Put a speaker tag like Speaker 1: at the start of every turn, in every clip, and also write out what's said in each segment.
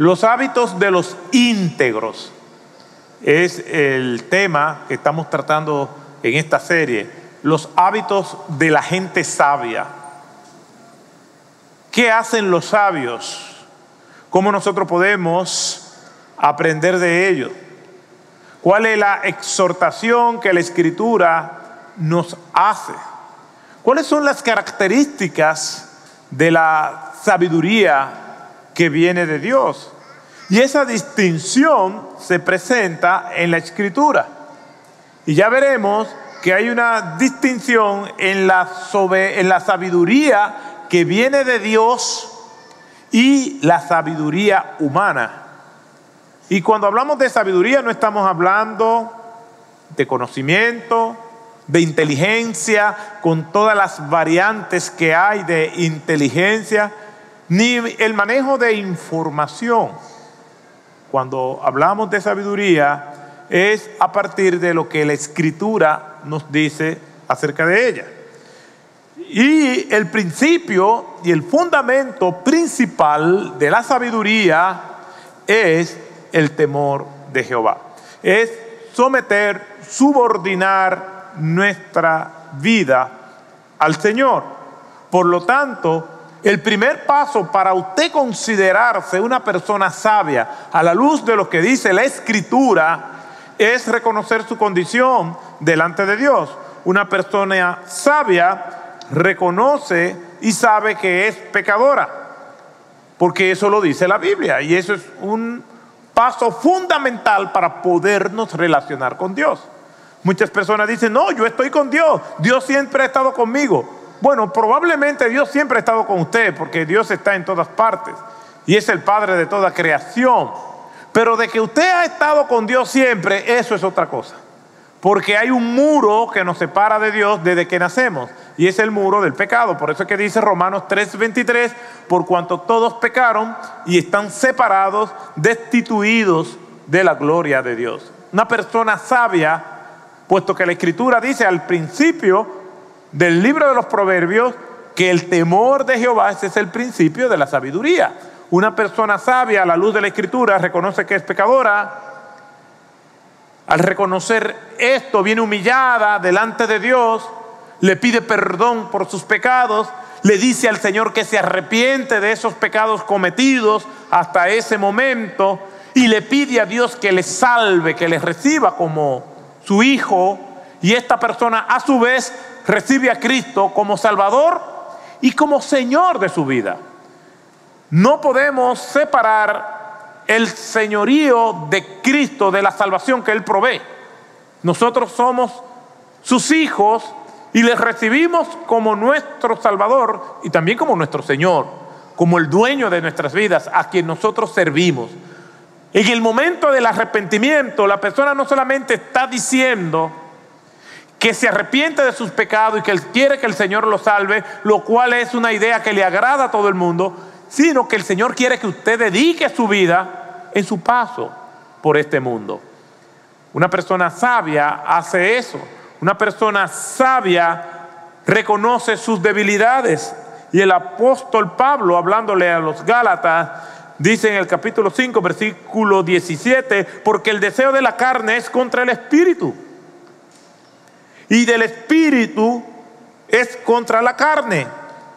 Speaker 1: Los hábitos de los íntegros es el tema que estamos tratando en esta serie. Los hábitos de la gente sabia. ¿Qué hacen los sabios? ¿Cómo nosotros podemos aprender de ellos? ¿Cuál es la exhortación que la escritura nos hace? ¿Cuáles son las características de la sabiduría que viene de Dios? Y esa distinción se presenta en la escritura. Y ya veremos que hay una distinción en la, en la sabiduría que viene de Dios y la sabiduría humana. Y cuando hablamos de sabiduría no estamos hablando de conocimiento, de inteligencia, con todas las variantes que hay de inteligencia, ni el manejo de información. Cuando hablamos de sabiduría es a partir de lo que la escritura nos dice acerca de ella. Y el principio y el fundamento principal de la sabiduría es el temor de Jehová. Es someter, subordinar nuestra vida al Señor. Por lo tanto, el primer paso para usted considerarse una persona sabia a la luz de lo que dice la Escritura es reconocer su condición delante de Dios. Una persona sabia reconoce y sabe que es pecadora, porque eso lo dice la Biblia y eso es un paso fundamental para podernos relacionar con Dios. Muchas personas dicen, no, yo estoy con Dios, Dios siempre ha estado conmigo. Bueno, probablemente Dios siempre ha estado con usted, porque Dios está en todas partes y es el Padre de toda creación. Pero de que usted ha estado con Dios siempre, eso es otra cosa. Porque hay un muro que nos separa de Dios desde que nacemos y es el muro del pecado. Por eso es que dice Romanos 3:23, por cuanto todos pecaron y están separados, destituidos de la gloria de Dios. Una persona sabia, puesto que la escritura dice al principio del libro de los proverbios que el temor de Jehová ese es el principio de la sabiduría. Una persona sabia a la luz de la escritura reconoce que es pecadora, al reconocer esto, viene humillada delante de Dios, le pide perdón por sus pecados, le dice al Señor que se arrepiente de esos pecados cometidos hasta ese momento y le pide a Dios que le salve, que le reciba como su hijo y esta persona a su vez recibe a Cristo como Salvador y como Señor de su vida. No podemos separar el señorío de Cristo, de la salvación que Él provee. Nosotros somos sus hijos y les recibimos como nuestro Salvador y también como nuestro Señor, como el dueño de nuestras vidas, a quien nosotros servimos. En el momento del arrepentimiento, la persona no solamente está diciendo que se arrepiente de sus pecados y que quiere que el Señor lo salve, lo cual es una idea que le agrada a todo el mundo, sino que el Señor quiere que usted dedique su vida en su paso por este mundo. Una persona sabia hace eso. Una persona sabia reconoce sus debilidades. Y el apóstol Pablo, hablándole a los Gálatas, dice en el capítulo 5, versículo 17, porque el deseo de la carne es contra el espíritu. Y del espíritu es contra la carne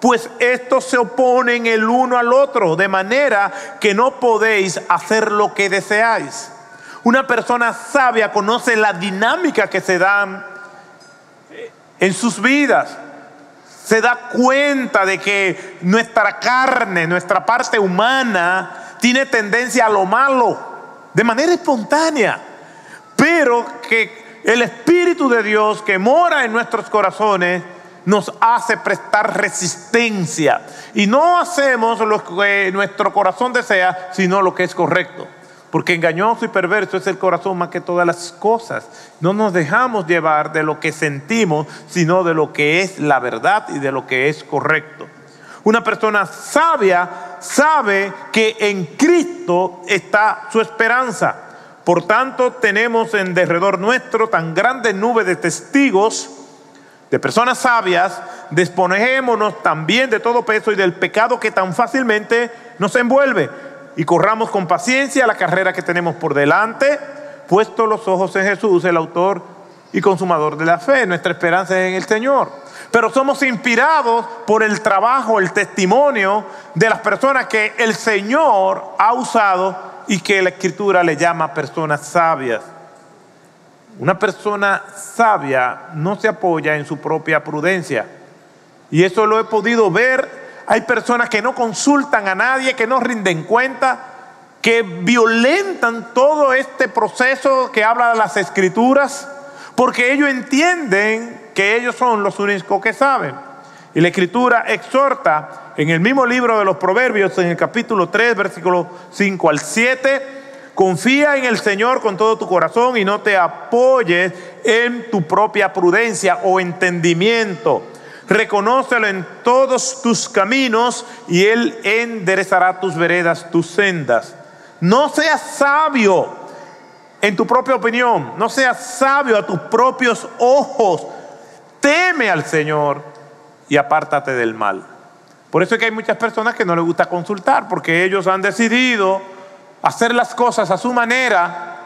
Speaker 1: pues estos se oponen el uno al otro, de manera que no podéis hacer lo que deseáis. Una persona sabia conoce la dinámica que se da en sus vidas. Se da cuenta de que nuestra carne, nuestra parte humana, tiene tendencia a lo malo, de manera espontánea, pero que el Espíritu de Dios que mora en nuestros corazones nos hace prestar resistencia. Y no hacemos lo que nuestro corazón desea, sino lo que es correcto. Porque engañoso y perverso es el corazón más que todas las cosas. No nos dejamos llevar de lo que sentimos, sino de lo que es la verdad y de lo que es correcto. Una persona sabia sabe que en Cristo está su esperanza. Por tanto, tenemos en derredor nuestro tan grande nube de testigos de personas sabias, despojémonos también de todo peso y del pecado que tan fácilmente nos envuelve. y corramos con paciencia la carrera que tenemos por delante, puesto los ojos en Jesús, el autor y consumador de la fe. Nuestra esperanza es en el Señor. Pero somos inspirados por el trabajo, el testimonio de las personas que el Señor ha usado y que la Escritura le llama personas sabias. Una persona sabia no se apoya en su propia prudencia. Y eso lo he podido ver hay personas que no consultan a nadie, que no rinden cuenta, que violentan todo este proceso que habla de las escrituras, porque ellos entienden que ellos son los únicos que saben. Y la escritura exhorta en el mismo libro de los Proverbios, en el capítulo 3, versículo 5 al 7, confía en el Señor con todo tu corazón y no te apoyes en tu propia prudencia o entendimiento reconócelo en todos tus caminos y Él enderezará tus veredas, tus sendas. No seas sabio en tu propia opinión, no seas sabio a tus propios ojos. Teme al Señor y apártate del mal. Por eso es que hay muchas personas que no les gusta consultar, porque ellos han decidido hacer las cosas a su manera.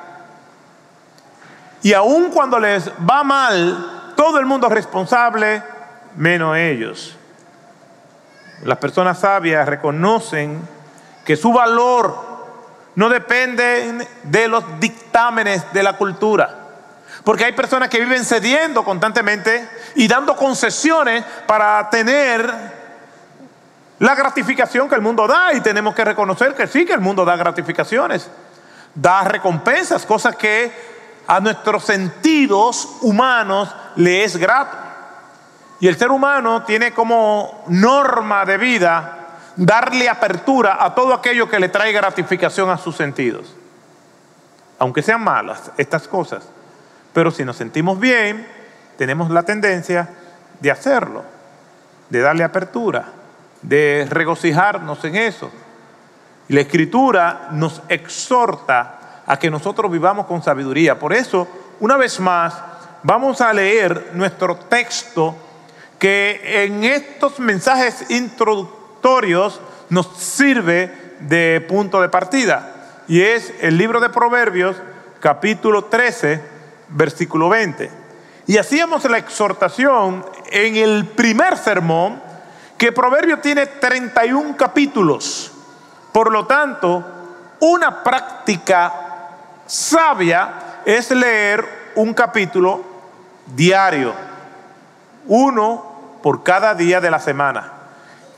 Speaker 1: Y aun cuando les va mal, todo el mundo es responsable menos ellos. Las personas sabias reconocen que su valor no depende de los dictámenes de la cultura. Porque hay personas que viven cediendo constantemente y dando concesiones para tener la gratificación que el mundo da. Y tenemos que reconocer que sí, que el mundo da gratificaciones, da recompensas, cosas que a nuestros sentidos humanos le es grato. Y el ser humano tiene como norma de vida darle apertura a todo aquello que le trae gratificación a sus sentidos. Aunque sean malas estas cosas. Pero si nos sentimos bien, tenemos la tendencia de hacerlo, de darle apertura, de regocijarnos en eso. Y la escritura nos exhorta a que nosotros vivamos con sabiduría. Por eso, una vez más, vamos a leer nuestro texto que en estos mensajes introductorios nos sirve de punto de partida. Y es el libro de Proverbios, capítulo 13, versículo 20. Y hacíamos la exhortación en el primer sermón que Proverbios tiene 31 capítulos. Por lo tanto, una práctica sabia es leer un capítulo diario uno por cada día de la semana.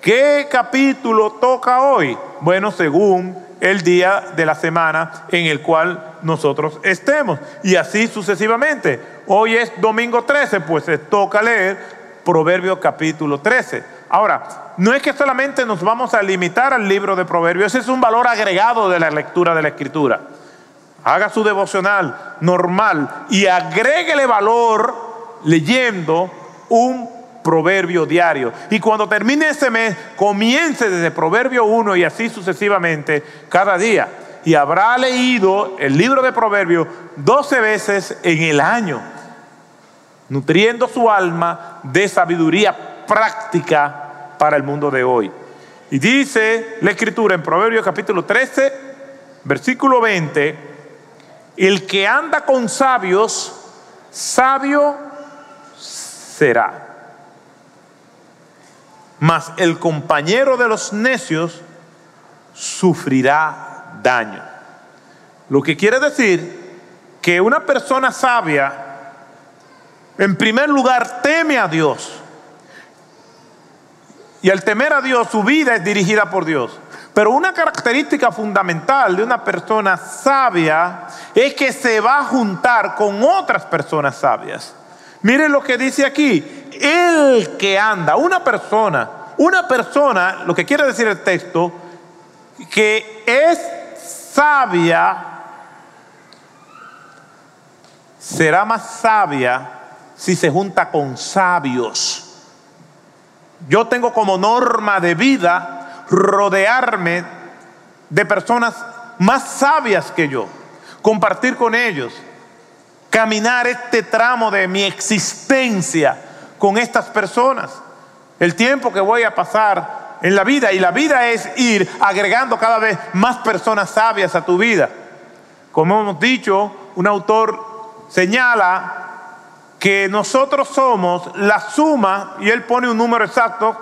Speaker 1: ¿Qué capítulo toca hoy? Bueno, según el día de la semana en el cual nosotros estemos. Y así sucesivamente. Hoy es domingo 13, pues toca leer Proverbios capítulo 13. Ahora, no es que solamente nos vamos a limitar al libro de Proverbios, ese es un valor agregado de la lectura de la Escritura. Haga su devocional normal y agréguele valor leyendo un proverbio diario. Y cuando termine ese mes, comience desde Proverbio 1 y así sucesivamente cada día. Y habrá leído el libro de Proverbios 12 veces en el año, nutriendo su alma de sabiduría práctica para el mundo de hoy. Y dice la escritura en Proverbios capítulo 13, versículo 20, el que anda con sabios, sabio será. Mas el compañero de los necios sufrirá daño. Lo que quiere decir que una persona sabia, en primer lugar, teme a Dios. Y al temer a Dios, su vida es dirigida por Dios. Pero una característica fundamental de una persona sabia es que se va a juntar con otras personas sabias. Miren lo que dice aquí. El que anda, una persona, una persona, lo que quiere decir el texto, que es sabia, será más sabia si se junta con sabios. Yo tengo como norma de vida rodearme de personas más sabias que yo, compartir con ellos caminar este tramo de mi existencia con estas personas. El tiempo que voy a pasar en la vida y la vida es ir agregando cada vez más personas sabias a tu vida. Como hemos dicho, un autor señala que nosotros somos la suma, y él pone un número exacto,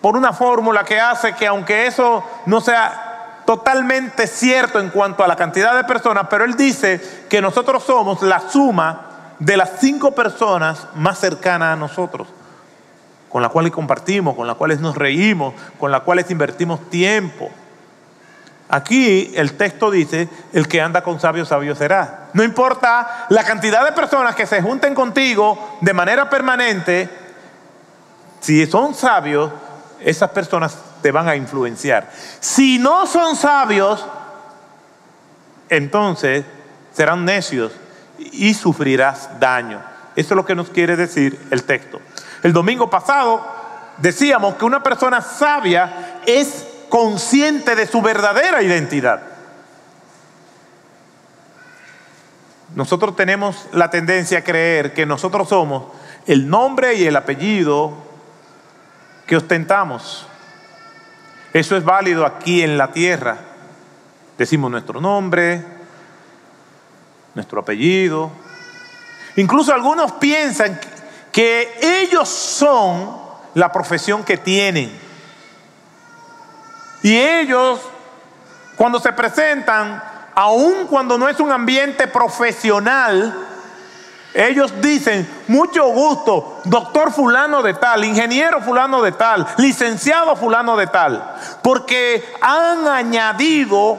Speaker 1: por una fórmula que hace que aunque eso no sea totalmente cierto en cuanto a la cantidad de personas, pero él dice que nosotros somos la suma de las cinco personas más cercanas a nosotros, con las cuales compartimos, con las cuales nos reímos, con las cuales invertimos tiempo. Aquí el texto dice, el que anda con sabio, sabio será. No importa la cantidad de personas que se junten contigo de manera permanente, si son sabios, esas personas te van a influenciar. Si no son sabios, entonces serán necios y sufrirás daño. Eso es lo que nos quiere decir el texto. El domingo pasado decíamos que una persona sabia es consciente de su verdadera identidad. Nosotros tenemos la tendencia a creer que nosotros somos el nombre y el apellido que ostentamos. Eso es válido aquí en la tierra. Decimos nuestro nombre, nuestro apellido. Incluso algunos piensan que ellos son la profesión que tienen. Y ellos, cuando se presentan, aun cuando no es un ambiente profesional, ellos dicen, mucho gusto, doctor fulano de tal, ingeniero fulano de tal, licenciado fulano de tal, porque han añadido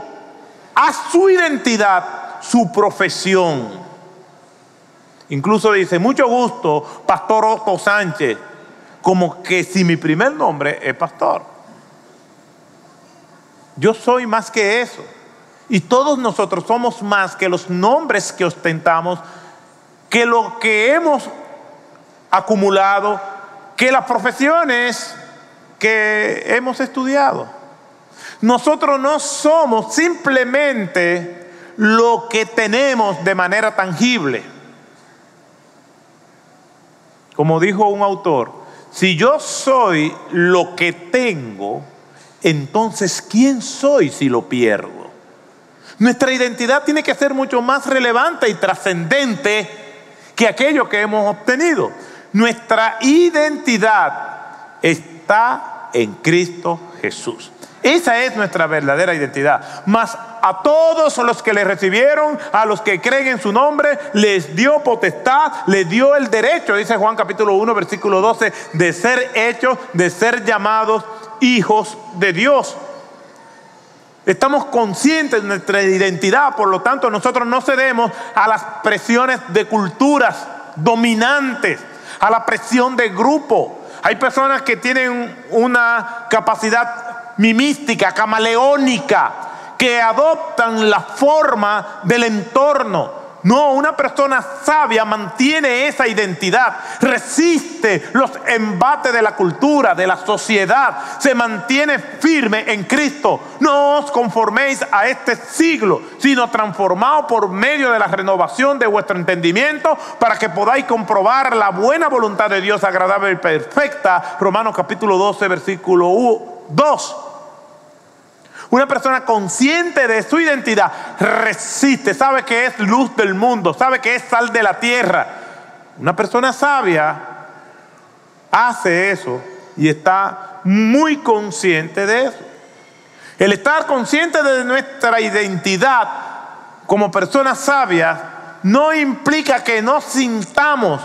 Speaker 1: a su identidad su profesión. Incluso dice, mucho gusto, Pastor Otto Sánchez, como que si mi primer nombre es pastor. Yo soy más que eso. Y todos nosotros somos más que los nombres que ostentamos que lo que hemos acumulado, que las profesiones que hemos estudiado. Nosotros no somos simplemente lo que tenemos de manera tangible. Como dijo un autor, si yo soy lo que tengo, entonces ¿quién soy si lo pierdo? Nuestra identidad tiene que ser mucho más relevante y trascendente que aquello que hemos obtenido. Nuestra identidad está en Cristo Jesús. Esa es nuestra verdadera identidad. Mas a todos los que le recibieron, a los que creen en su nombre, les dio potestad, les dio el derecho, dice Juan capítulo 1, versículo 12, de ser hechos, de ser llamados hijos de Dios. Estamos conscientes de nuestra identidad, por lo tanto nosotros no cedemos a las presiones de culturas dominantes, a la presión de grupo. Hay personas que tienen una capacidad mimística, camaleónica, que adoptan la forma del entorno no, una persona sabia mantiene esa identidad, resiste los embates de la cultura, de la sociedad, se mantiene firme en Cristo. No os conforméis a este siglo, sino transformaos por medio de la renovación de vuestro entendimiento para que podáis comprobar la buena voluntad de Dios agradable y perfecta. Romanos capítulo 12, versículo 2. Una persona consciente de su identidad resiste, sabe que es luz del mundo, sabe que es sal de la tierra. Una persona sabia hace eso y está muy consciente de eso. El estar consciente de nuestra identidad como personas sabias no implica que no sintamos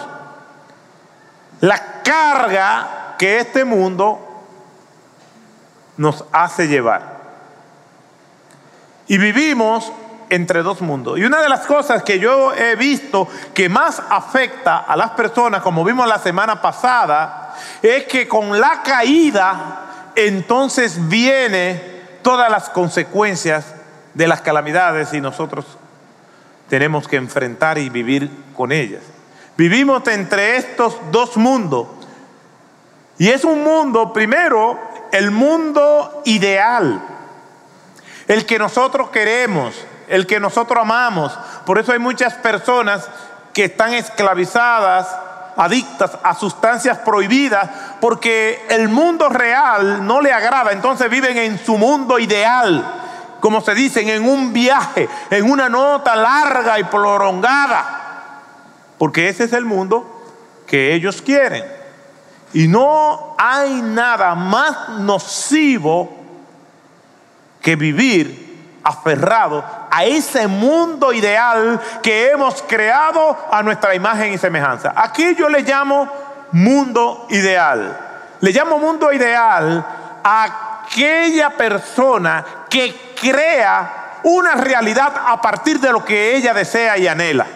Speaker 1: la carga que este mundo nos hace llevar. Y vivimos entre dos mundos. Y una de las cosas que yo he visto que más afecta a las personas, como vimos la semana pasada, es que con la caída entonces viene todas las consecuencias de las calamidades y nosotros tenemos que enfrentar y vivir con ellas. Vivimos entre estos dos mundos. Y es un mundo, primero, el mundo ideal el que nosotros queremos, el que nosotros amamos. Por eso hay muchas personas que están esclavizadas adictas a sustancias prohibidas porque el mundo real no le agrada, entonces viven en su mundo ideal, como se dicen, en un viaje, en una nota larga y prolongada, porque ese es el mundo que ellos quieren. Y no hay nada más nocivo que vivir aferrado a ese mundo ideal que hemos creado a nuestra imagen y semejanza. Aquí yo le llamo mundo ideal. Le llamo mundo ideal a aquella persona que crea una realidad a partir de lo que ella desea y anhela.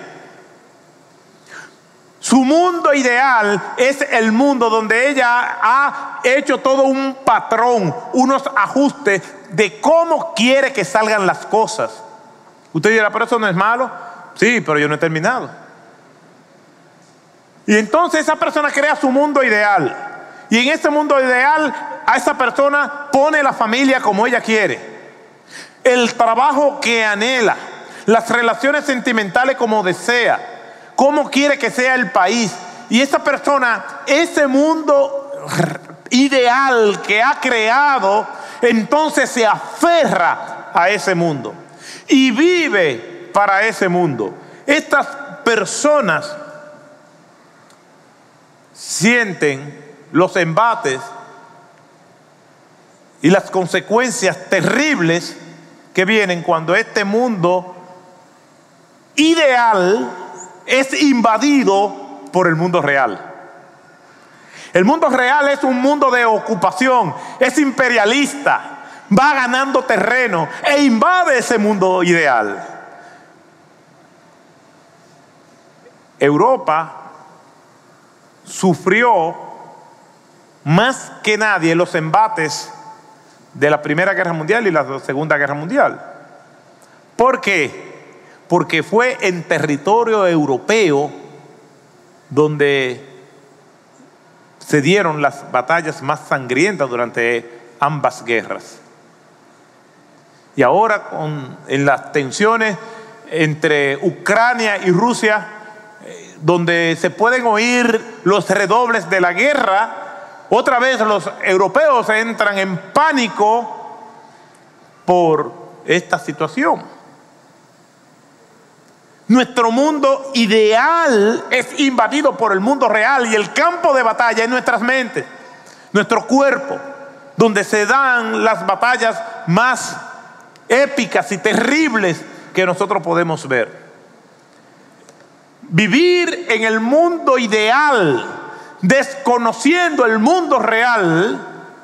Speaker 1: Su mundo ideal es el mundo donde ella ha hecho todo un patrón, unos ajustes de cómo quiere que salgan las cosas. Usted dirá, pero eso no es malo. Sí, pero yo no he terminado. Y entonces esa persona crea su mundo ideal. Y en ese mundo ideal a esa persona pone la familia como ella quiere. El trabajo que anhela. Las relaciones sentimentales como desea cómo quiere que sea el país. Y esa persona, ese mundo ideal que ha creado, entonces se aferra a ese mundo y vive para ese mundo. Estas personas sienten los embates y las consecuencias terribles que vienen cuando este mundo ideal es invadido por el mundo real. El mundo real es un mundo de ocupación, es imperialista, va ganando terreno e invade ese mundo ideal. Europa sufrió más que nadie los embates de la Primera Guerra Mundial y la Segunda Guerra Mundial. ¿Por qué? Porque fue en territorio europeo donde se dieron las batallas más sangrientas durante ambas guerras. Y ahora con, en las tensiones entre Ucrania y Rusia, eh, donde se pueden oír los redobles de la guerra, otra vez los europeos entran en pánico por esta situación. Nuestro mundo ideal es invadido por el mundo real y el campo de batalla es nuestras mentes, nuestro cuerpo, donde se dan las batallas más épicas y terribles que nosotros podemos ver. Vivir en el mundo ideal, desconociendo el mundo real,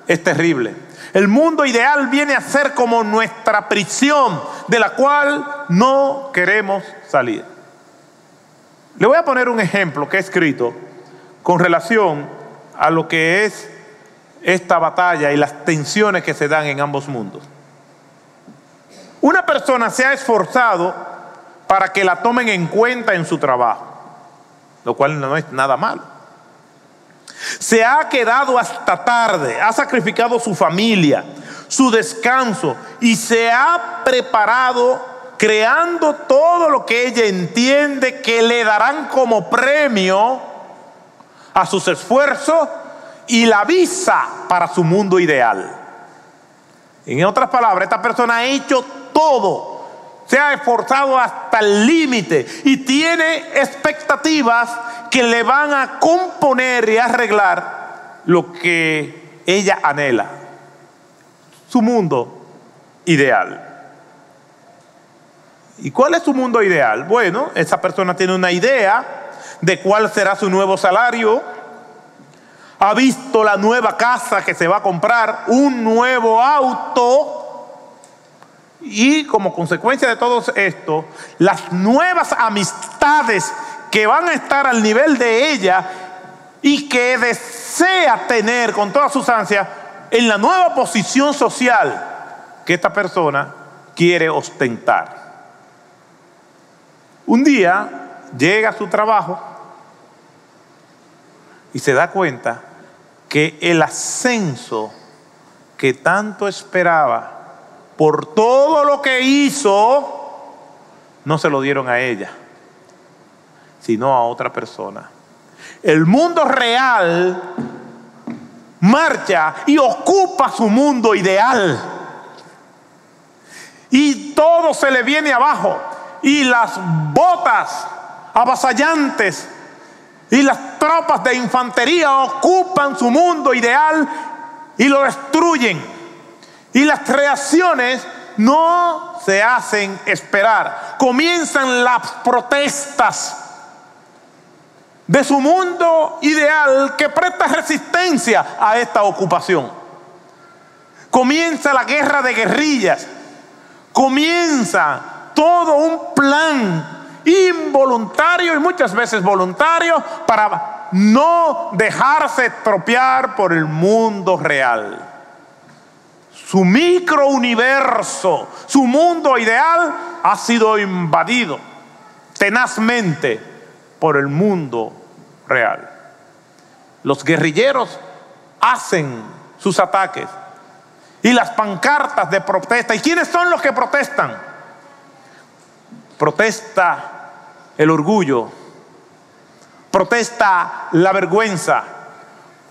Speaker 1: es terrible. El mundo ideal viene a ser como nuestra prisión, de la cual no queremos salir. Le voy a poner un ejemplo que he escrito con relación a lo que es esta batalla y las tensiones que se dan en ambos mundos. Una persona se ha esforzado para que la tomen en cuenta en su trabajo, lo cual no es nada malo. Se ha quedado hasta tarde, ha sacrificado su familia, su descanso y se ha preparado creando todo lo que ella entiende que le darán como premio a sus esfuerzos y la visa para su mundo ideal. En otras palabras, esta persona ha hecho todo, se ha esforzado hasta el límite y tiene expectativas que le van a componer y arreglar lo que ella anhela, su mundo ideal. ¿Y cuál es su mundo ideal? Bueno, esa persona tiene una idea de cuál será su nuevo salario, ha visto la nueva casa que se va a comprar, un nuevo auto, y como consecuencia de todo esto, las nuevas amistades que van a estar al nivel de ella y que desea tener con todas sus ansias en la nueva posición social que esta persona quiere ostentar. Un día llega a su trabajo y se da cuenta que el ascenso que tanto esperaba por todo lo que hizo, no se lo dieron a ella, sino a otra persona. El mundo real marcha y ocupa su mundo ideal. Y todo se le viene abajo. Y las botas avasallantes y las tropas de infantería ocupan su mundo ideal y lo destruyen. Y las creaciones no se hacen esperar. Comienzan las protestas de su mundo ideal que presta resistencia a esta ocupación. Comienza la guerra de guerrillas. Comienza todo un plan involuntario y muchas veces voluntario para no dejarse estropear por el mundo real. Su microuniverso, su mundo ideal ha sido invadido tenazmente por el mundo real. Los guerrilleros hacen sus ataques y las pancartas de protesta. ¿Y quiénes son los que protestan? Protesta el orgullo, protesta la vergüenza,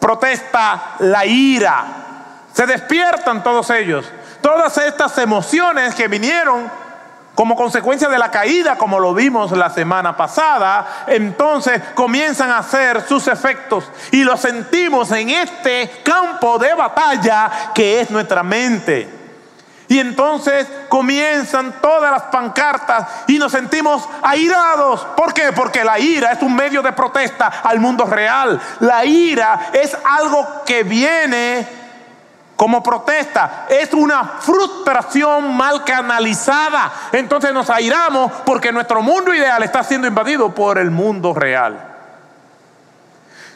Speaker 1: protesta la ira. Se despiertan todos ellos. Todas estas emociones que vinieron como consecuencia de la caída, como lo vimos la semana pasada, entonces comienzan a hacer sus efectos y lo sentimos en este campo de batalla que es nuestra mente. Y entonces comienzan todas las pancartas y nos sentimos airados. ¿Por qué? Porque la ira es un medio de protesta al mundo real. La ira es algo que viene como protesta. Es una frustración mal canalizada. Entonces nos airamos porque nuestro mundo ideal está siendo invadido por el mundo real.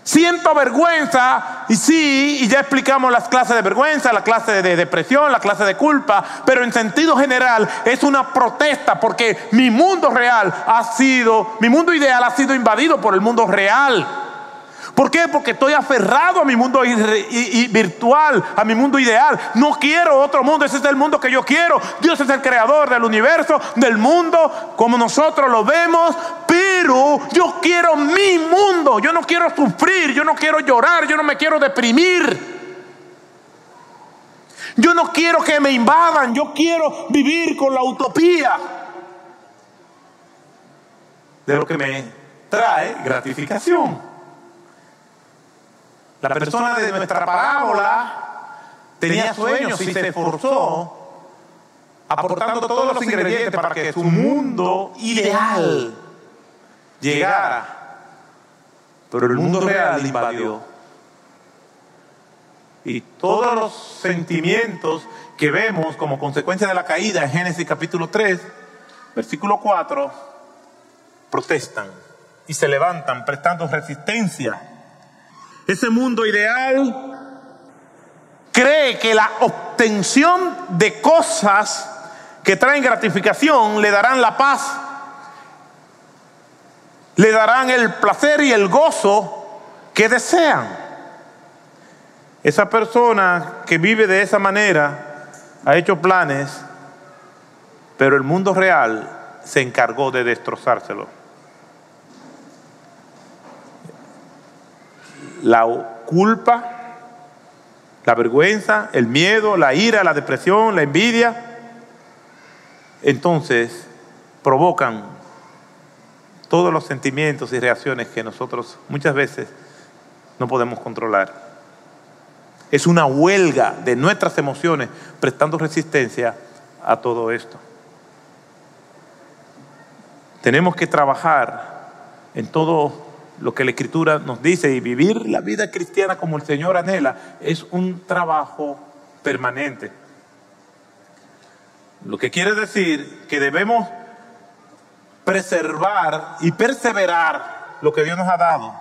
Speaker 1: Siento vergüenza, y sí, y ya explicamos las clases de vergüenza, la clase de depresión, la clase de culpa, pero en sentido general es una protesta porque mi mundo real ha sido, mi mundo ideal ha sido invadido por el mundo real. ¿Por qué? Porque estoy aferrado a mi mundo virtual, a mi mundo ideal. No quiero otro mundo, ese es el mundo que yo quiero. Dios es el creador del universo, del mundo, como nosotros lo vemos, pero yo quiero mi mundo. Yo no quiero sufrir, yo no quiero llorar, yo no me quiero deprimir. Yo no quiero que me invadan, yo quiero vivir con la utopía de lo que me trae gratificación. La persona de nuestra parábola tenía sueños y se esforzó aportando todos los ingredientes para que su mundo ideal llegara. Pero el mundo real invadió. Y todos los sentimientos que vemos como consecuencia de la caída en Génesis capítulo 3, versículo 4, protestan y se levantan prestando resistencia ese mundo ideal cree que la obtención de cosas que traen gratificación le darán la paz, le darán el placer y el gozo que desean. Esa persona que vive de esa manera ha hecho planes, pero el mundo real se encargó de destrozárselo. La culpa, la vergüenza, el miedo, la ira, la depresión, la envidia, entonces provocan todos los sentimientos y reacciones que nosotros muchas veces no podemos controlar. Es una huelga de nuestras emociones prestando resistencia a todo esto. Tenemos que trabajar en todo lo que la Escritura nos dice y vivir la vida cristiana como el Señor anhela es un trabajo permanente. Lo que quiere decir que debemos preservar y perseverar lo que Dios nos ha dado.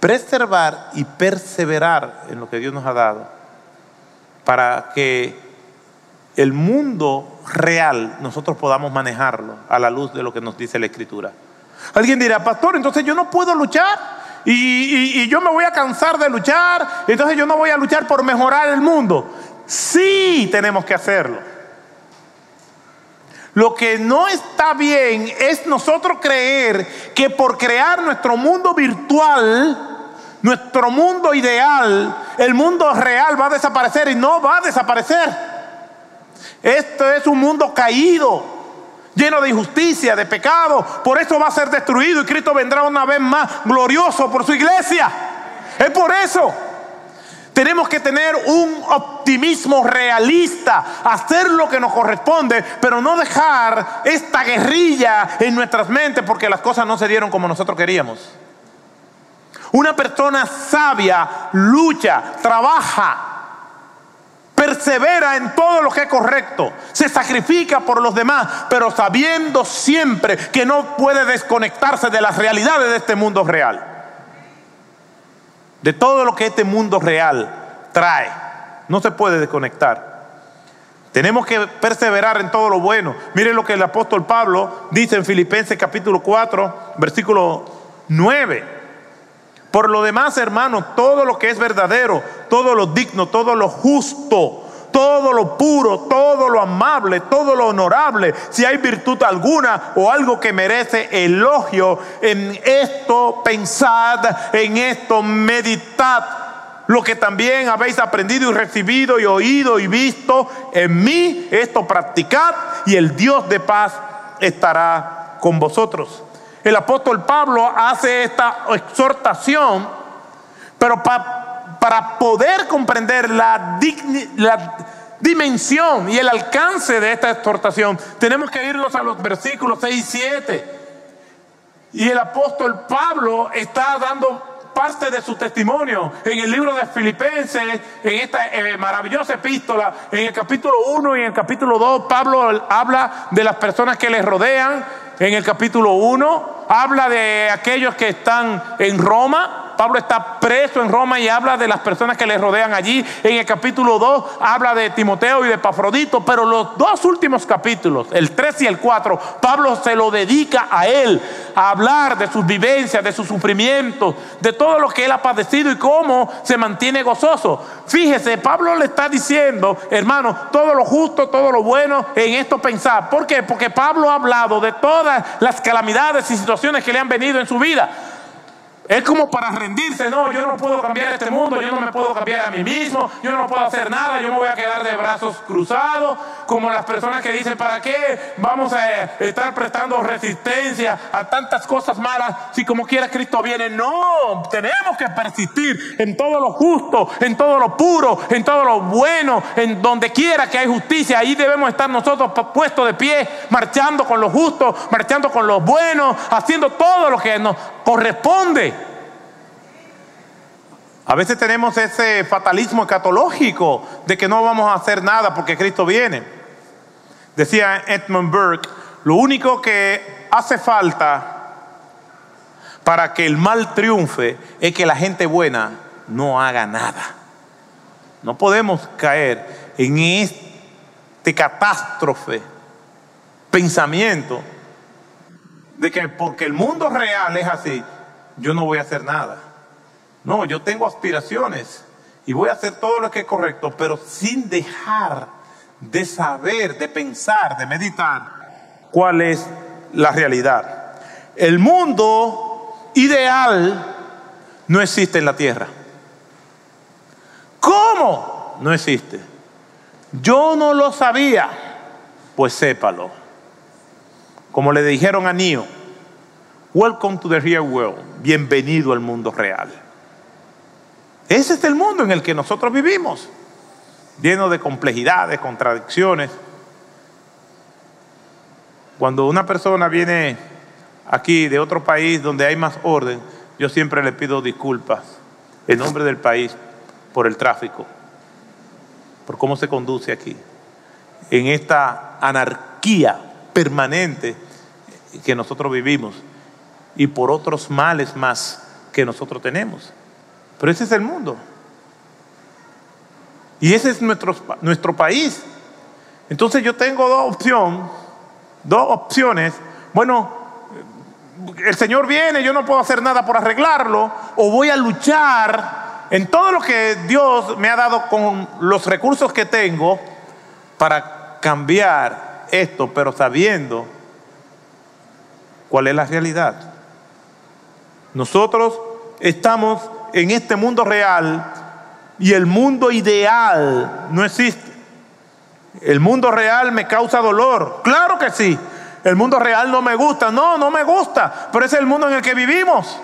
Speaker 1: Preservar y perseverar en lo que Dios nos ha dado para que el mundo real nosotros podamos manejarlo a la luz de lo que nos dice la Escritura. Alguien dirá, pastor, entonces yo no puedo luchar y, yo me voy a cansar de luchar, entonces yo no voy a luchar por mejorar el mundo. Sí tenemos que hacerlo. Lo que no está bien es nosotros creer que por crear nuestro mundo virtual, nuestro mundo ideal, el mundo real va a desaparecer y no va a desaparecer. Esto es un mundo caído, lleno de injusticia, de pecado. Por eso va a ser destruido y Cristo vendrá una vez más glorioso por su iglesia. Es por eso. Tenemos que tener un optimismo realista, hacer lo que nos corresponde, pero no dejar esta guerrilla en nuestras mentes porque las cosas no se dieron como nosotros queríamos. Una persona sabia lucha, trabaja, persevera en todo lo que es correcto, se sacrifica por los demás, pero sabiendo siempre que no puede desconectarse de las realidades de este mundo real de todo lo que este mundo real trae. No se puede desconectar. Tenemos que perseverar en todo lo bueno. Miren lo que el apóstol Pablo dice en Filipenses capítulo 4, versículo 9. Por lo demás, hermanos, todo lo que es verdadero, todo lo digno, todo lo justo, todo lo puro, todo lo amable, todo lo honorable, si hay virtud alguna o algo que merece elogio, en esto pensad, en esto meditad. Lo que también habéis aprendido y recibido y oído y visto en mí, esto practicad y el Dios de paz estará con vosotros. El apóstol Pablo hace esta exhortación, pero para poder comprender la, dimensión y el alcance de esta exhortación, tenemos que irnos a los versículos 6 y 7. Y el apóstol Pablo está dando parte de su testimonio en el libro de Filipenses, en esta eh, maravillosa epístola, en el capítulo 1 y en el capítulo 2, Pablo habla de las personas que le rodean. En el capítulo 1 habla de aquellos que están en Roma, Pablo está preso en Roma y habla de las personas que le rodean allí. En el capítulo 2 habla de Timoteo y de Pafrodito, pero los dos últimos capítulos, el 3 y el 4, Pablo se lo dedica a él, a hablar de sus vivencias, de sus sufrimientos, de todo lo que él ha padecido y cómo se mantiene gozoso. Fíjese, Pablo le está diciendo, hermano, todo lo justo, todo lo bueno, en esto pensar. ¿Por qué? Porque Pablo ha hablado de todas las calamidades y situaciones que le han venido en su vida. Es como para rendirse, no, yo no puedo cambiar este mundo, yo no me puedo cambiar a mí mismo, yo no puedo hacer nada, yo me voy a quedar de brazos cruzados, como las personas que dicen, ¿para qué vamos a estar prestando resistencia a tantas cosas malas si como quiera Cristo viene? No, tenemos que persistir en todo lo justo, en todo lo puro, en todo lo bueno, en donde quiera que hay justicia, ahí debemos estar nosotros puestos de pie, marchando con lo justo, marchando con lo bueno, haciendo todo lo que nos corresponde. A veces tenemos ese fatalismo escatológico de que no vamos a hacer nada porque Cristo viene. Decía Edmund Burke, lo único que hace falta para que el mal triunfe es que la gente buena no haga nada. No podemos caer en este catástrofe pensamiento de que porque el mundo real es así, yo no voy a hacer nada. No, yo tengo aspiraciones y voy a hacer todo lo que es correcto, pero sin dejar de saber, de pensar, de meditar cuál es la realidad. El mundo ideal no existe en la tierra. ¿Cómo? No existe. Yo no lo sabía, pues sépalo. Como le dijeron a Nio, welcome to the real world, bienvenido al mundo real. Ese es el mundo en el que nosotros vivimos, lleno de complejidades, contradicciones. Cuando una persona viene aquí de otro país donde hay más orden, yo siempre le pido disculpas en nombre del país por el tráfico, por cómo se conduce aquí, en esta anarquía permanente que nosotros vivimos y por otros males más que nosotros tenemos. Pero ese es el mundo. Y ese es nuestro, nuestro país. Entonces yo tengo dos opciones, dos opciones. Bueno, el Señor viene, yo no puedo hacer nada por arreglarlo, o voy a luchar en todo lo que Dios me ha dado con los recursos que tengo para cambiar esto, pero sabiendo cuál es la realidad. Nosotros estamos en este mundo real y el mundo ideal no existe. El mundo real me causa dolor. Claro que sí. El mundo real no me gusta. No, no me gusta. Pero es el mundo en el que vivimos.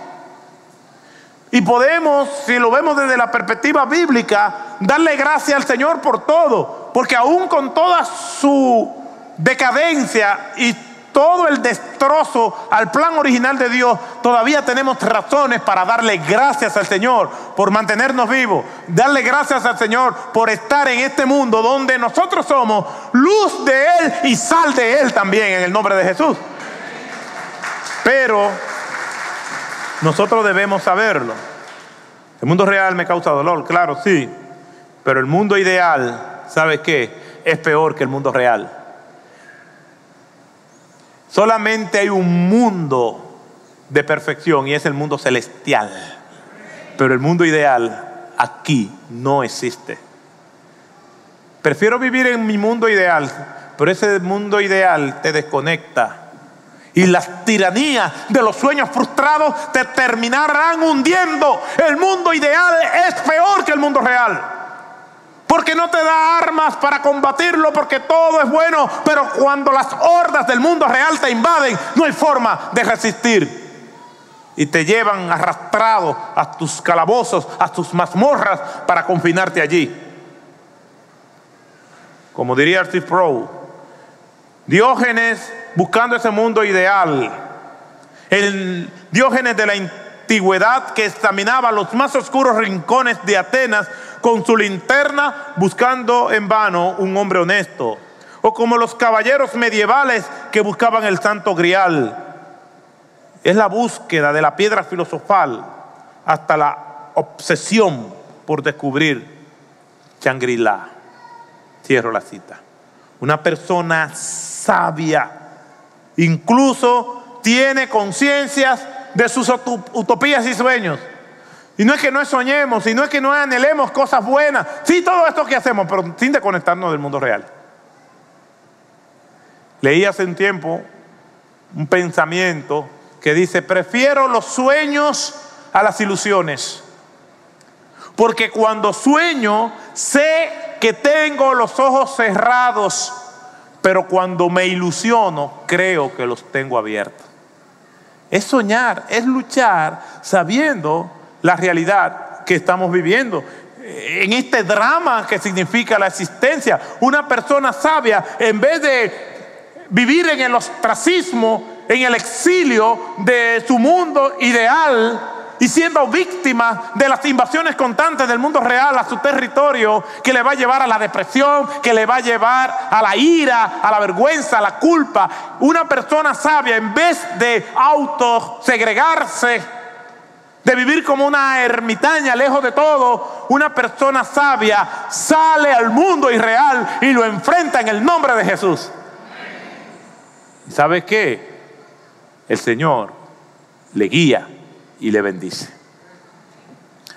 Speaker 1: Y podemos, si lo vemos desde la perspectiva bíblica, darle gracias al Señor por todo. Porque aún con toda su decadencia y todo el destrozo al plan original de Dios, todavía tenemos razones para darle gracias al Señor por mantenernos vivos, darle gracias al Señor por estar en este mundo donde nosotros somos luz de Él y sal de Él también en el nombre de Jesús. Pero nosotros debemos saberlo. El mundo real me causa dolor, claro, sí, pero el mundo ideal, ¿sabe qué? Es peor que el mundo real. Solamente hay un mundo de perfección y es el mundo celestial. Pero el mundo ideal aquí no existe. Prefiero vivir en mi mundo ideal, pero ese mundo ideal te desconecta. Y las tiranías de los sueños frustrados te terminarán hundiendo. El mundo ideal es peor que el mundo real porque no te da armas para combatirlo, porque todo es bueno, pero cuando las hordas del mundo real te invaden, no hay forma de resistir. Y te llevan arrastrado a tus calabozos, a tus mazmorras para confinarte allí. Como diría Artis Pro, Diógenes buscando ese mundo ideal, el Diógenes de la antigüedad que examinaba los más oscuros rincones de Atenas con su linterna buscando en vano un hombre honesto. O como los caballeros medievales que buscaban el santo grial. Es la búsqueda de la piedra filosofal hasta la obsesión por descubrir Shangri-La. Cierro la cita. Una persona sabia, incluso tiene conciencias de sus utopías y sueños. Y no es que no soñemos, y no es que no anhelemos cosas buenas. Sí, todo esto que hacemos, pero sin desconectarnos del mundo real. Leí hace un tiempo un pensamiento que dice, prefiero los sueños a las ilusiones. Porque cuando sueño, sé que tengo los ojos cerrados, pero cuando me ilusiono, creo que los tengo abiertos. Es soñar, es luchar sabiendo la realidad que estamos viviendo. En este drama que significa la existencia, una persona sabia, en vez de vivir en el ostracismo, en el exilio de su mundo ideal, y siendo víctima de las invasiones constantes del mundo real a su territorio, que le va a llevar a la depresión, que le va a llevar a la ira, a la vergüenza, a la culpa. Una persona sabia, en vez de autosegregarse, de vivir como una ermitaña lejos de todo, una persona sabia sale al mundo irreal y lo enfrenta en el nombre de Jesús. ¿Y sabes qué? El Señor le guía y le bendice.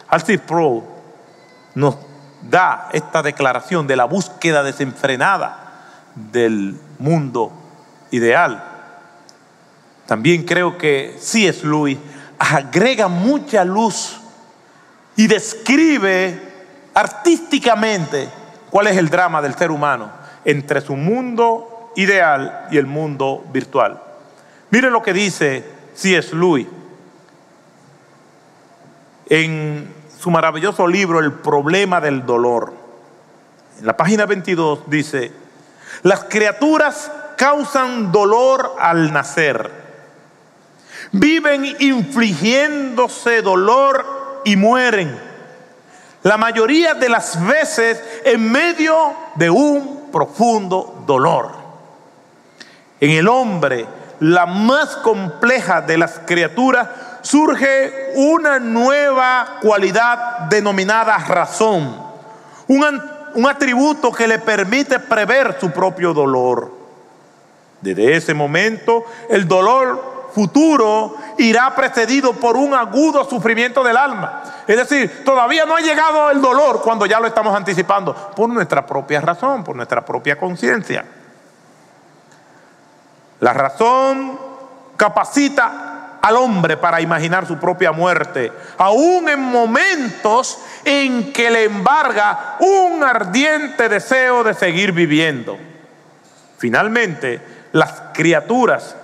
Speaker 1: Alcis Pro nos da esta declaración de la búsqueda desenfrenada del mundo ideal. También creo que sí es Luis agrega mucha luz y describe artísticamente cuál es el drama del ser humano entre su mundo ideal y el mundo virtual. Mire lo que dice C.S. Lewis en su maravilloso libro El problema del dolor. En la página 22 dice, las criaturas causan dolor al nacer viven infligiéndose dolor y mueren. La mayoría de las veces en medio de un profundo dolor. En el hombre, la más compleja de las criaturas, surge una nueva cualidad denominada razón, un, un, atributo que le permite prever su propio dolor. Desde ese momento, el dolor futuro irá precedido por un agudo sufrimiento del alma. Es decir, todavía no ha llegado el dolor cuando ya lo estamos anticipando, por nuestra propia razón, por nuestra propia conciencia. La razón capacita al hombre para imaginar su propia muerte, aún en momentos en que le embarga un ardiente deseo de seguir viviendo. Finalmente, las criaturas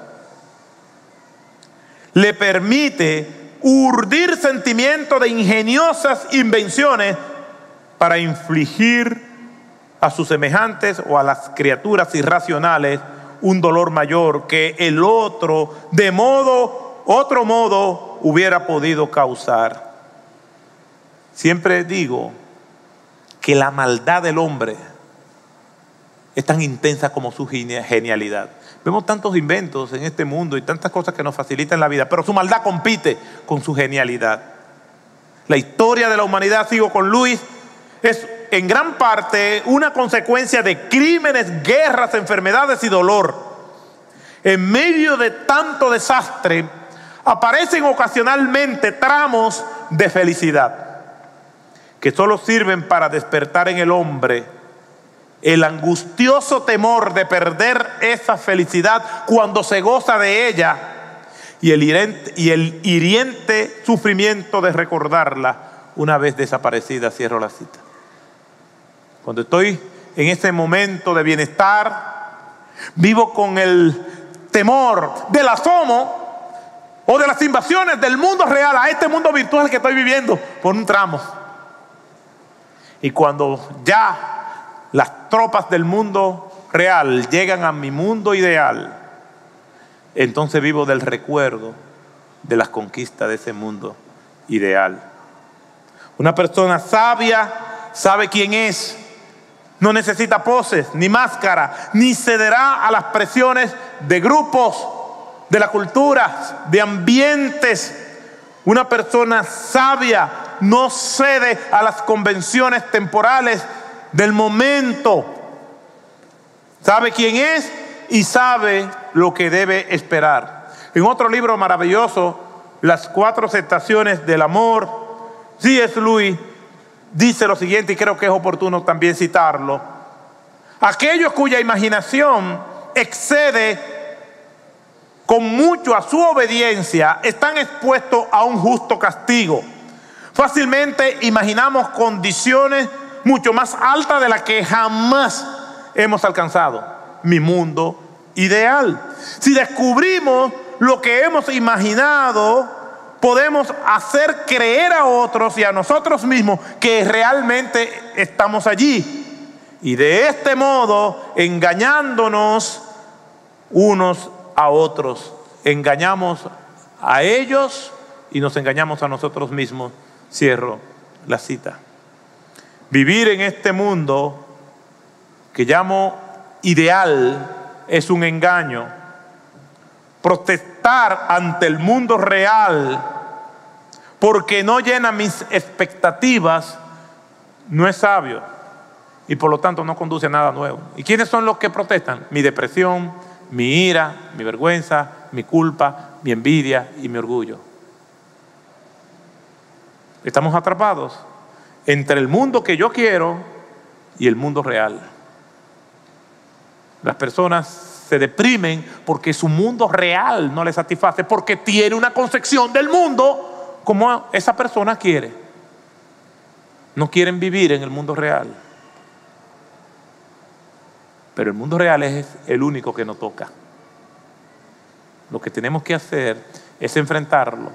Speaker 1: le permite urdir sentimientos de ingeniosas invenciones para infligir a sus semejantes o a las criaturas irracionales un dolor mayor que el otro de modo otro modo hubiera podido causar. Siempre digo que la maldad del hombre es tan intensa como su genialidad. Vemos tantos inventos en este mundo y tantas cosas que nos facilitan la vida, pero su maldad compite con su genialidad. La historia de la humanidad, sigo con Luis, es en gran parte una consecuencia de crímenes, guerras, enfermedades y dolor. En medio de tanto desastre aparecen ocasionalmente tramos de felicidad que solo sirven para despertar en el hombre el angustioso temor de perder esa felicidad cuando se goza de ella y el, hiriente, sufrimiento de recordarla una vez desaparecida. Cierro la cita. Cuando estoy en ese momento de bienestar, vivo con el temor del asomo o de las invasiones del mundo real a este mundo virtual que estoy viviendo por un tramo. Y cuando ya las tropas del mundo real llegan a mi mundo ideal, entonces vivo del recuerdo de las conquistas de ese mundo ideal. Una persona sabia sabe quién es, no necesita poses, ni máscara, ni cederá a las presiones de grupos, de la cultura, de ambientes. Una persona sabia no cede a las convenciones temporales del momento. Sabe quién es y sabe lo que debe esperar. En otro libro maravilloso, Las cuatro estaciones del amor, C.S. Luis dice lo siguiente y creo que es oportuno también citarlo. Aquellos cuya imaginación excede con mucho a su obediencia están expuestos a un justo castigo. Fácilmente imaginamos condiciones mucho más alta de la que jamás hemos alcanzado. Mi mundo ideal. Si descubrimos lo que hemos imaginado, podemos hacer creer a otros y a nosotros mismos que realmente estamos allí. Y de este modo, engañándonos unos a otros, engañamos a ellos y nos engañamos a nosotros mismos. Cierro la cita. Vivir en este mundo que llamo ideal es un engaño. Protestar ante el mundo real porque no llena mis expectativas no es sabio y por lo tanto no conduce a nada nuevo. ¿Y quiénes son los que protestan? Mi depresión, mi ira, mi vergüenza, mi culpa, mi envidia y mi orgullo. Estamos atrapados entre el mundo que yo quiero y el mundo real. Las personas se deprimen porque su mundo real no les satisface, porque tiene una concepción del mundo como esa persona quiere. No quieren vivir en el mundo real. Pero el mundo real es el único que nos toca. Lo que tenemos que hacer es enfrentarlo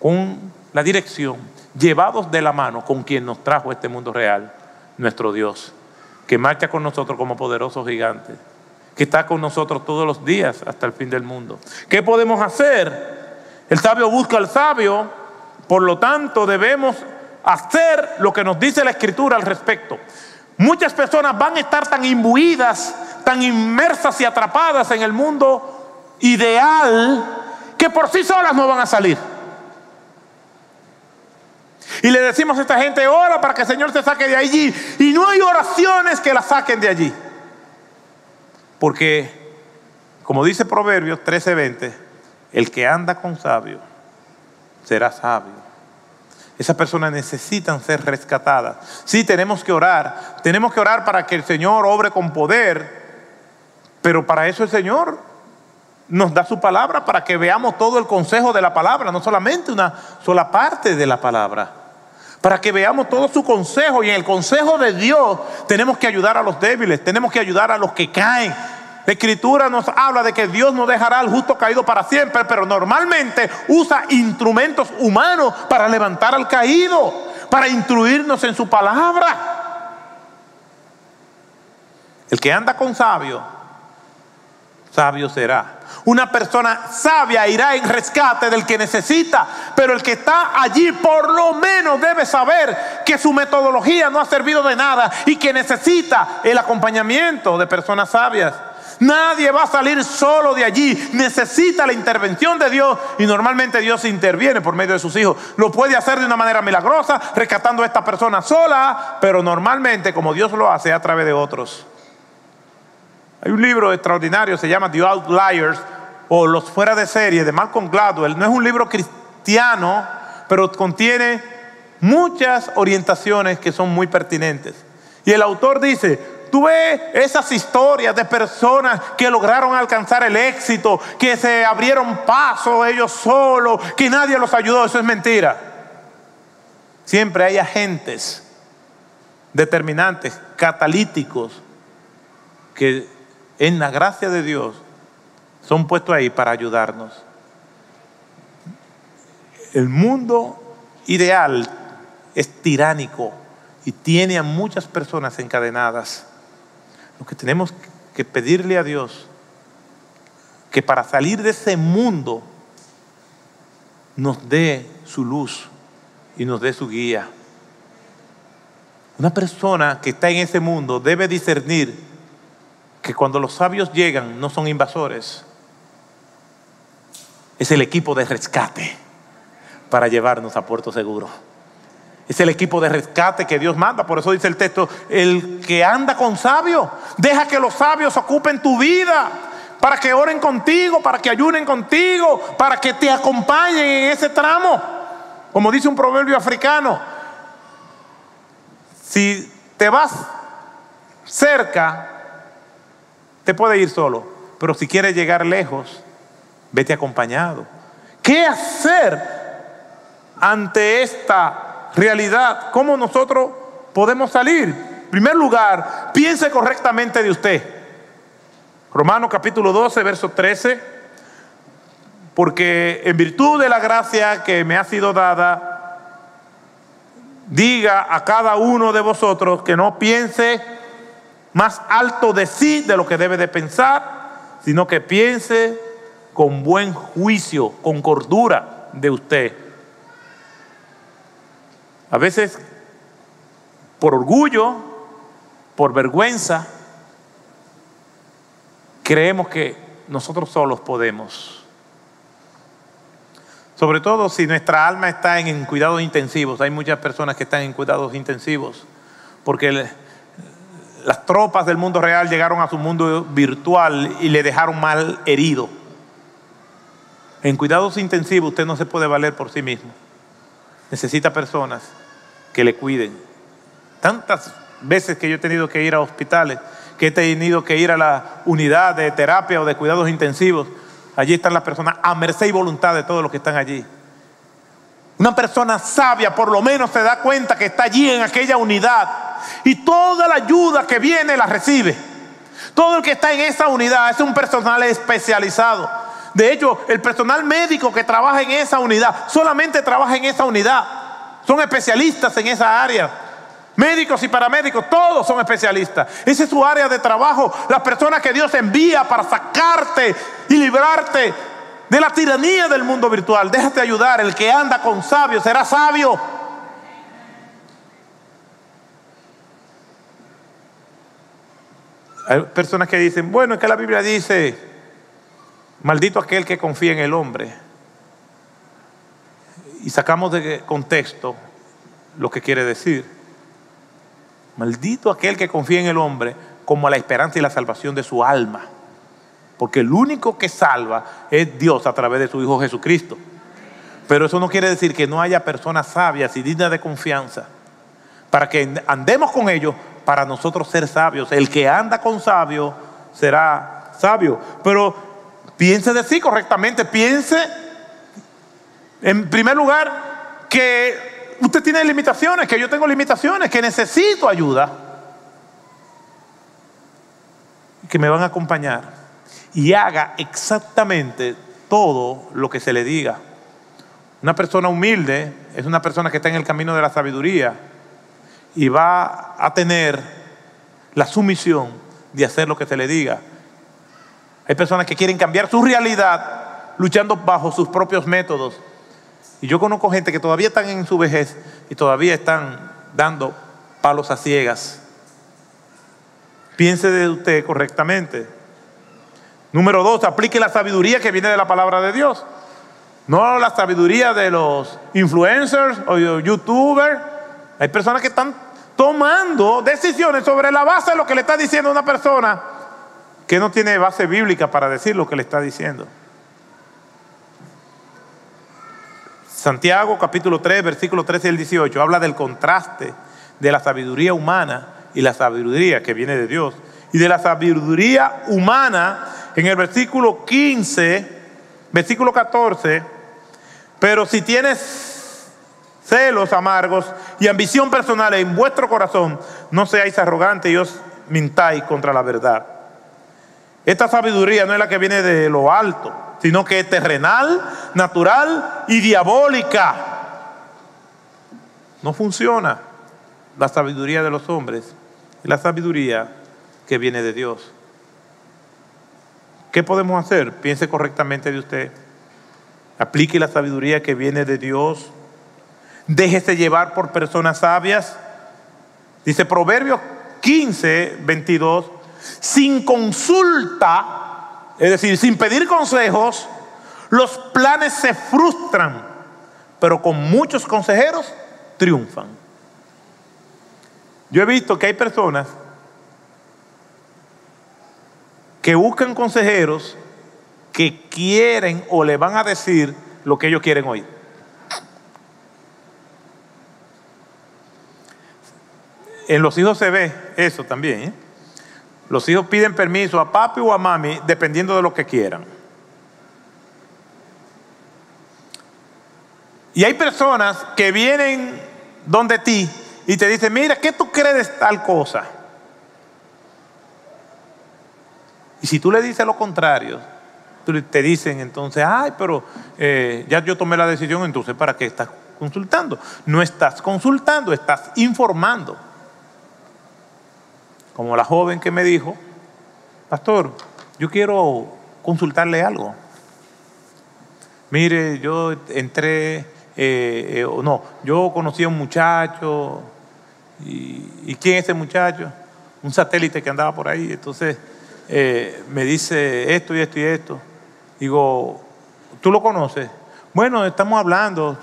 Speaker 1: con la dirección llevados de la mano con quien nos trajo este mundo real, nuestro Dios, que marcha con nosotros como poderoso gigante, que está con nosotros todos los días hasta el fin del mundo. ¿Qué podemos hacer? El sabio busca al sabio, por lo tanto debemos hacer lo que nos dice la escritura al respecto. Muchas personas van a estar tan imbuidas, tan inmersas y atrapadas en el mundo ideal que por sí solas no van a salir. Y le decimos a esta gente, ora para que el Señor te saque de allí. Y no hay oraciones que la saquen de allí. Porque, como dice Proverbios 13:20, el que anda con sabio será sabio. Esas personas necesitan ser rescatadas. Sí, tenemos que orar. Tenemos que orar para que el Señor obre con poder. Pero para eso el Señor nos da su palabra para que veamos todo el consejo de la palabra, no solamente una sola parte de la palabra. Para que veamos todo su consejo y en el consejo de Dios tenemos que ayudar a los débiles, tenemos que ayudar a los que caen. La escritura nos habla de que Dios no dejará al justo caído para siempre, pero normalmente usa instrumentos humanos para levantar al caído, para instruirnos en su palabra. El que anda con sabio, sabio será. Una persona sabia irá en rescate del que necesita, pero el que está allí por lo menos debe saber que su metodología no ha servido de nada y que necesita el acompañamiento de personas sabias. Nadie va a salir solo de allí. Necesita la intervención de Dios y normalmente Dios interviene por medio de sus hijos. Lo puede hacer de una manera milagrosa, rescatando a esta persona sola, pero normalmente como Dios lo hace a través de otros. Hay un libro extraordinario, se llama The Outliers o Los Fuera de Serie de Malcolm Gladwell. No es un libro cristiano, pero contiene muchas orientaciones que son muy pertinentes. Y el autor dice, tú ves esas historias de personas que lograron alcanzar el éxito, que se abrieron paso ellos solos, que nadie los ayudó, eso es mentira. Siempre hay agentes determinantes, catalíticos, que en la gracia de Dios, son puestos ahí para ayudarnos. El mundo ideal es tiránico y tiene a muchas personas encadenadas. Lo que tenemos que pedirle a Dios, que para salir de ese mundo nos dé su luz y nos dé su guía. Una persona que está en ese mundo debe discernir que cuando los sabios llegan no son invasores, es el equipo de rescate para llevarnos a puerto seguro. Es el equipo de rescate que Dios manda. Por eso dice el texto, el que anda con sabios, deja que los sabios ocupen tu vida, para que oren contigo, para que ayunen contigo, para que te acompañen en ese tramo. Como dice un proverbio africano, si te vas cerca, puede ir solo, pero si quieres llegar lejos, vete acompañado. ¿Qué hacer ante esta realidad? ¿Cómo nosotros podemos salir? En primer lugar, piense correctamente de usted. Romanos capítulo 12, verso 13. Porque en virtud de la gracia que me ha sido dada, diga a cada uno de vosotros que no piense más alto de sí de lo que debe de pensar, sino que piense con buen juicio, con cordura de usted. A veces, por orgullo, por vergüenza, creemos que nosotros solos podemos. Sobre todo si nuestra alma está en, cuidados intensivos. Hay muchas personas que están en cuidados intensivos porque las tropas del mundo real llegaron a su mundo virtual y le dejaron mal herido. En cuidados intensivos usted no se puede valer por sí mismo. Necesita personas que le cuiden. Tantas veces que yo he tenido que ir a hospitales, que he tenido que ir a la unidad de terapia o de cuidados intensivos, allí están las personas a merced y voluntad de todos los que están allí. Una persona sabia por lo menos se da cuenta que está allí en aquella unidad y toda la ayuda que viene la recibe. Todo el que está en esa unidad es un personal especializado. De hecho, el personal médico que trabaja en esa unidad solamente trabaja en esa unidad. Son especialistas en esa área. Médicos y paramédicos, todos son especialistas. Esa es su área de trabajo. Las personas que Dios envía para sacarte y librarte de la tiranía del mundo virtual. Déjate ayudar. El que anda con sabio será sabio. Hay personas que dicen, bueno, es que la Biblia dice, maldito aquel que confía en el hombre. Y sacamos de contexto lo que quiere decir. Maldito aquel que confía en el hombre como la esperanza y la salvación de su alma. Porque el único que salva es Dios a través de su Hijo Jesucristo. Pero eso no quiere decir que no haya personas sabias y dignas de confianza. Para que andemos con ellos para nosotros ser sabios. El que anda con sabio será sabio. Pero piense de sí correctamente, piense en primer lugar que usted tiene limitaciones, que yo tengo limitaciones, que necesito ayuda, que me van a acompañar y haga exactamente todo lo que se le diga. Una persona humilde es una persona que está en el camino de la sabiduría y va a tener la sumisión de hacer lo que se le diga. Hay personas que quieren cambiar su realidad luchando bajo sus propios métodos. Y yo conozco gente que todavía están en su vejez y todavía están dando palos a ciegas. Piense de usted correctamente. Número dos, aplique la sabiduría que viene de la palabra de Dios. No la sabiduría de los influencers o youtubers. Hay personas que están tomando decisiones sobre la base de lo que le está diciendo una persona que no tiene base bíblica para decir lo que le está diciendo. Santiago capítulo 3, versículo 13 y el 18 habla del contraste de la sabiduría humana y la sabiduría que viene de Dios. Y de la sabiduría humana en el versículo 15, versículo 14, pero si tienes celos amargos y ambición personal en vuestro corazón, no seáis arrogantes y os mintáis contra la verdad. Esta sabiduría no es la que viene de lo alto, sino que es terrenal, natural y diabólica. No funciona la sabiduría de los hombres, es la sabiduría que viene de Dios. ¿Qué podemos hacer? Piense correctamente de usted. Aplique la sabiduría que viene de Dios. Déjese llevar por personas sabias. Dice Proverbios 15, 22 sin consulta, es decir, sin pedir consejos, los planes se frustran, pero con muchos consejeros triunfan. Yo he visto que hay personas que buscan consejeros que quieren o le van a decir lo que ellos quieren oír. En los hijos se ve eso también. ¿eh? Los hijos piden permiso a papi o a mami dependiendo de lo que quieran. Y hay personas que vienen donde ti y te dicen, mira, ¿qué tú crees tal cosa? Y si tú le dices lo contrario, te dicen entonces, ay, pero eh, ya yo tomé la decisión, entonces ¿para qué estás consultando? No estás consultando, estás informando. Como la joven que me dijo, pastor, yo quiero consultarle algo. Mire, yo entré, eh, eh, no, yo conocí a un muchacho, y, ¿quién es ese muchacho? Un satélite que andaba por ahí, entonces eh, me dice esto y esto y esto. Digo, ¿tú lo conoces? Bueno, estamos hablando,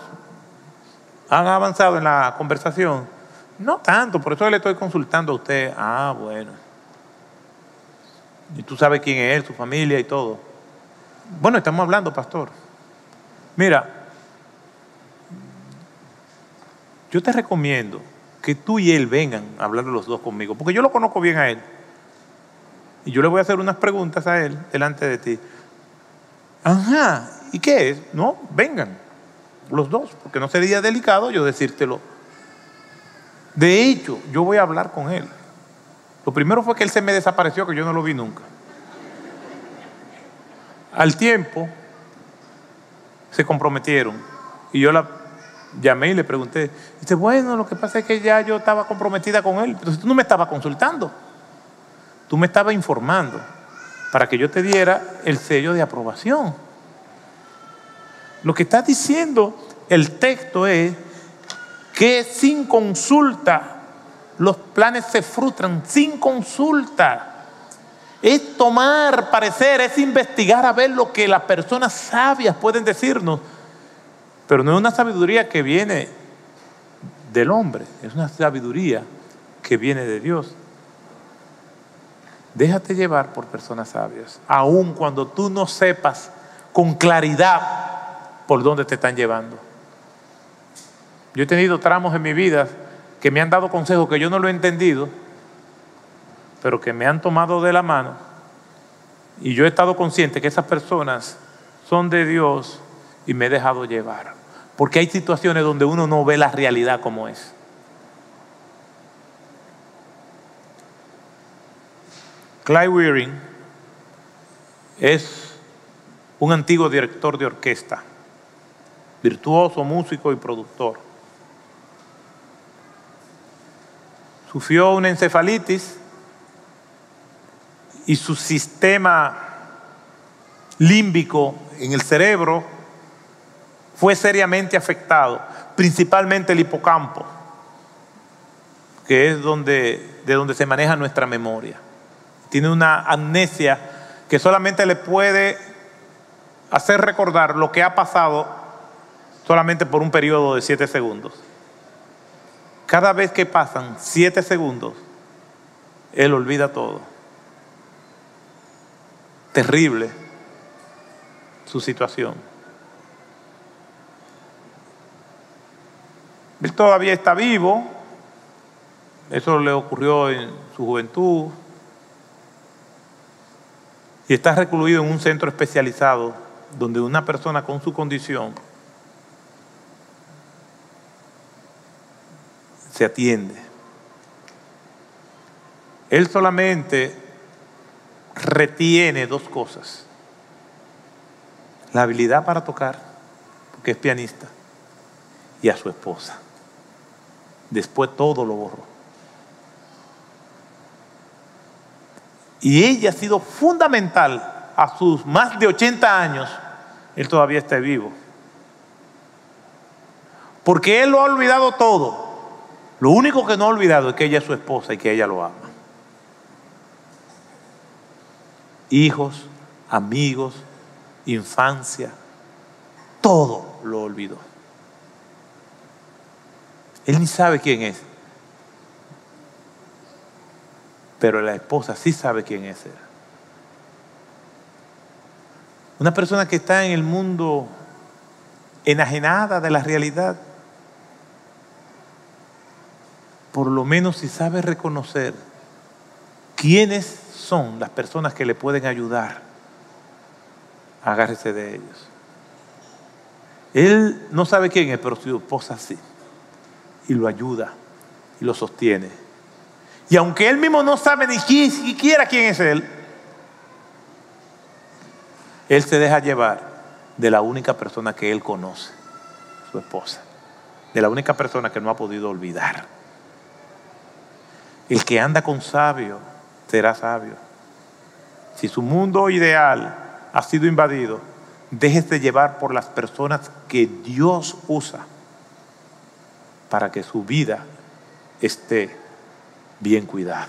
Speaker 1: han avanzado en la conversación. No tanto, por eso le estoy consultando a usted. Ah, bueno. Y tú sabes quién es él, su familia y todo. Bueno, estamos hablando, pastor. Mira, yo te recomiendo que tú y él vengan a hablar los dos conmigo, porque yo lo conozco bien a él. Y yo le voy a hacer unas preguntas a él delante de ti. Ajá, ¿y qué es? No, vengan los dos, porque no sería delicado yo decírtelo de hecho, yo voy a hablar con él. Lo primero fue que él se me desapareció, que yo no lo vi nunca. Al tiempo, se comprometieron. Y yo la llamé y le pregunté. Dice, bueno, lo que pasa es que ya yo estaba comprometida con él. Entonces tú no me estabas consultando. Tú me estabas informando para que yo te diera el sello de aprobación. Lo que está diciendo el texto es que sin consulta los planes se frustran, sin consulta. Es tomar parecer, es investigar a ver lo que las personas sabias pueden decirnos. Pero no es una sabiduría que viene del hombre, es una sabiduría que viene de Dios. Déjate llevar por personas sabias, aun cuando tú no sepas con claridad por dónde te están llevando. Yo he tenido tramos en mi vida que me han dado consejos que yo no lo he entendido, pero que me han tomado de la mano Y yo he estado consciente que esas personas son de Dios y me he dejado llevar. Porque hay situaciones donde uno no ve la realidad como es. Clyde Wearing es un antiguo director de orquesta, virtuoso, músico y productor. Sufrió una encefalitis y su sistema límbico en el cerebro fue seriamente afectado, principalmente el hipocampo, que es donde, de donde se maneja nuestra memoria. Tiene una amnesia que solamente le puede hacer recordar lo que ha pasado solamente por un periodo de siete segundos. Cada vez que pasan siete segundos, él olvida todo. Terrible su situación. Él todavía está vivo, eso le ocurrió en su juventud, y está recluido en un centro especializado donde una persona con su condición se atiende. Él solamente retiene dos cosas. La habilidad para tocar, porque es pianista, y a su esposa. Después todo lo borró. Y ella ha sido fundamental a sus más de 80 años. Él todavía está vivo. Porque él lo ha olvidado todo. Lo único que no ha olvidado es que ella es su esposa y que ella lo ama. Hijos, amigos, infancia, todo lo olvidó. Él ni sabe quién es. Pero la esposa sí sabe quién es él. Una persona que está en el mundo enajenada de la realidad, por lo menos si sabe reconocer quiénes son las personas que le pueden ayudar, agárrese de ellos. Él no sabe quién es, pero su esposa sí. Y lo ayuda y lo sostiene. Y aunque él mismo no sabe ni siquiera quién es él, él se deja llevar de la única persona que él conoce, su esposa. De la única persona que no ha podido olvidar. El que anda con sabio será sabio. Si su mundo ideal ha sido invadido, déjese llevar por las personas que Dios usa para que su vida esté bien cuidada.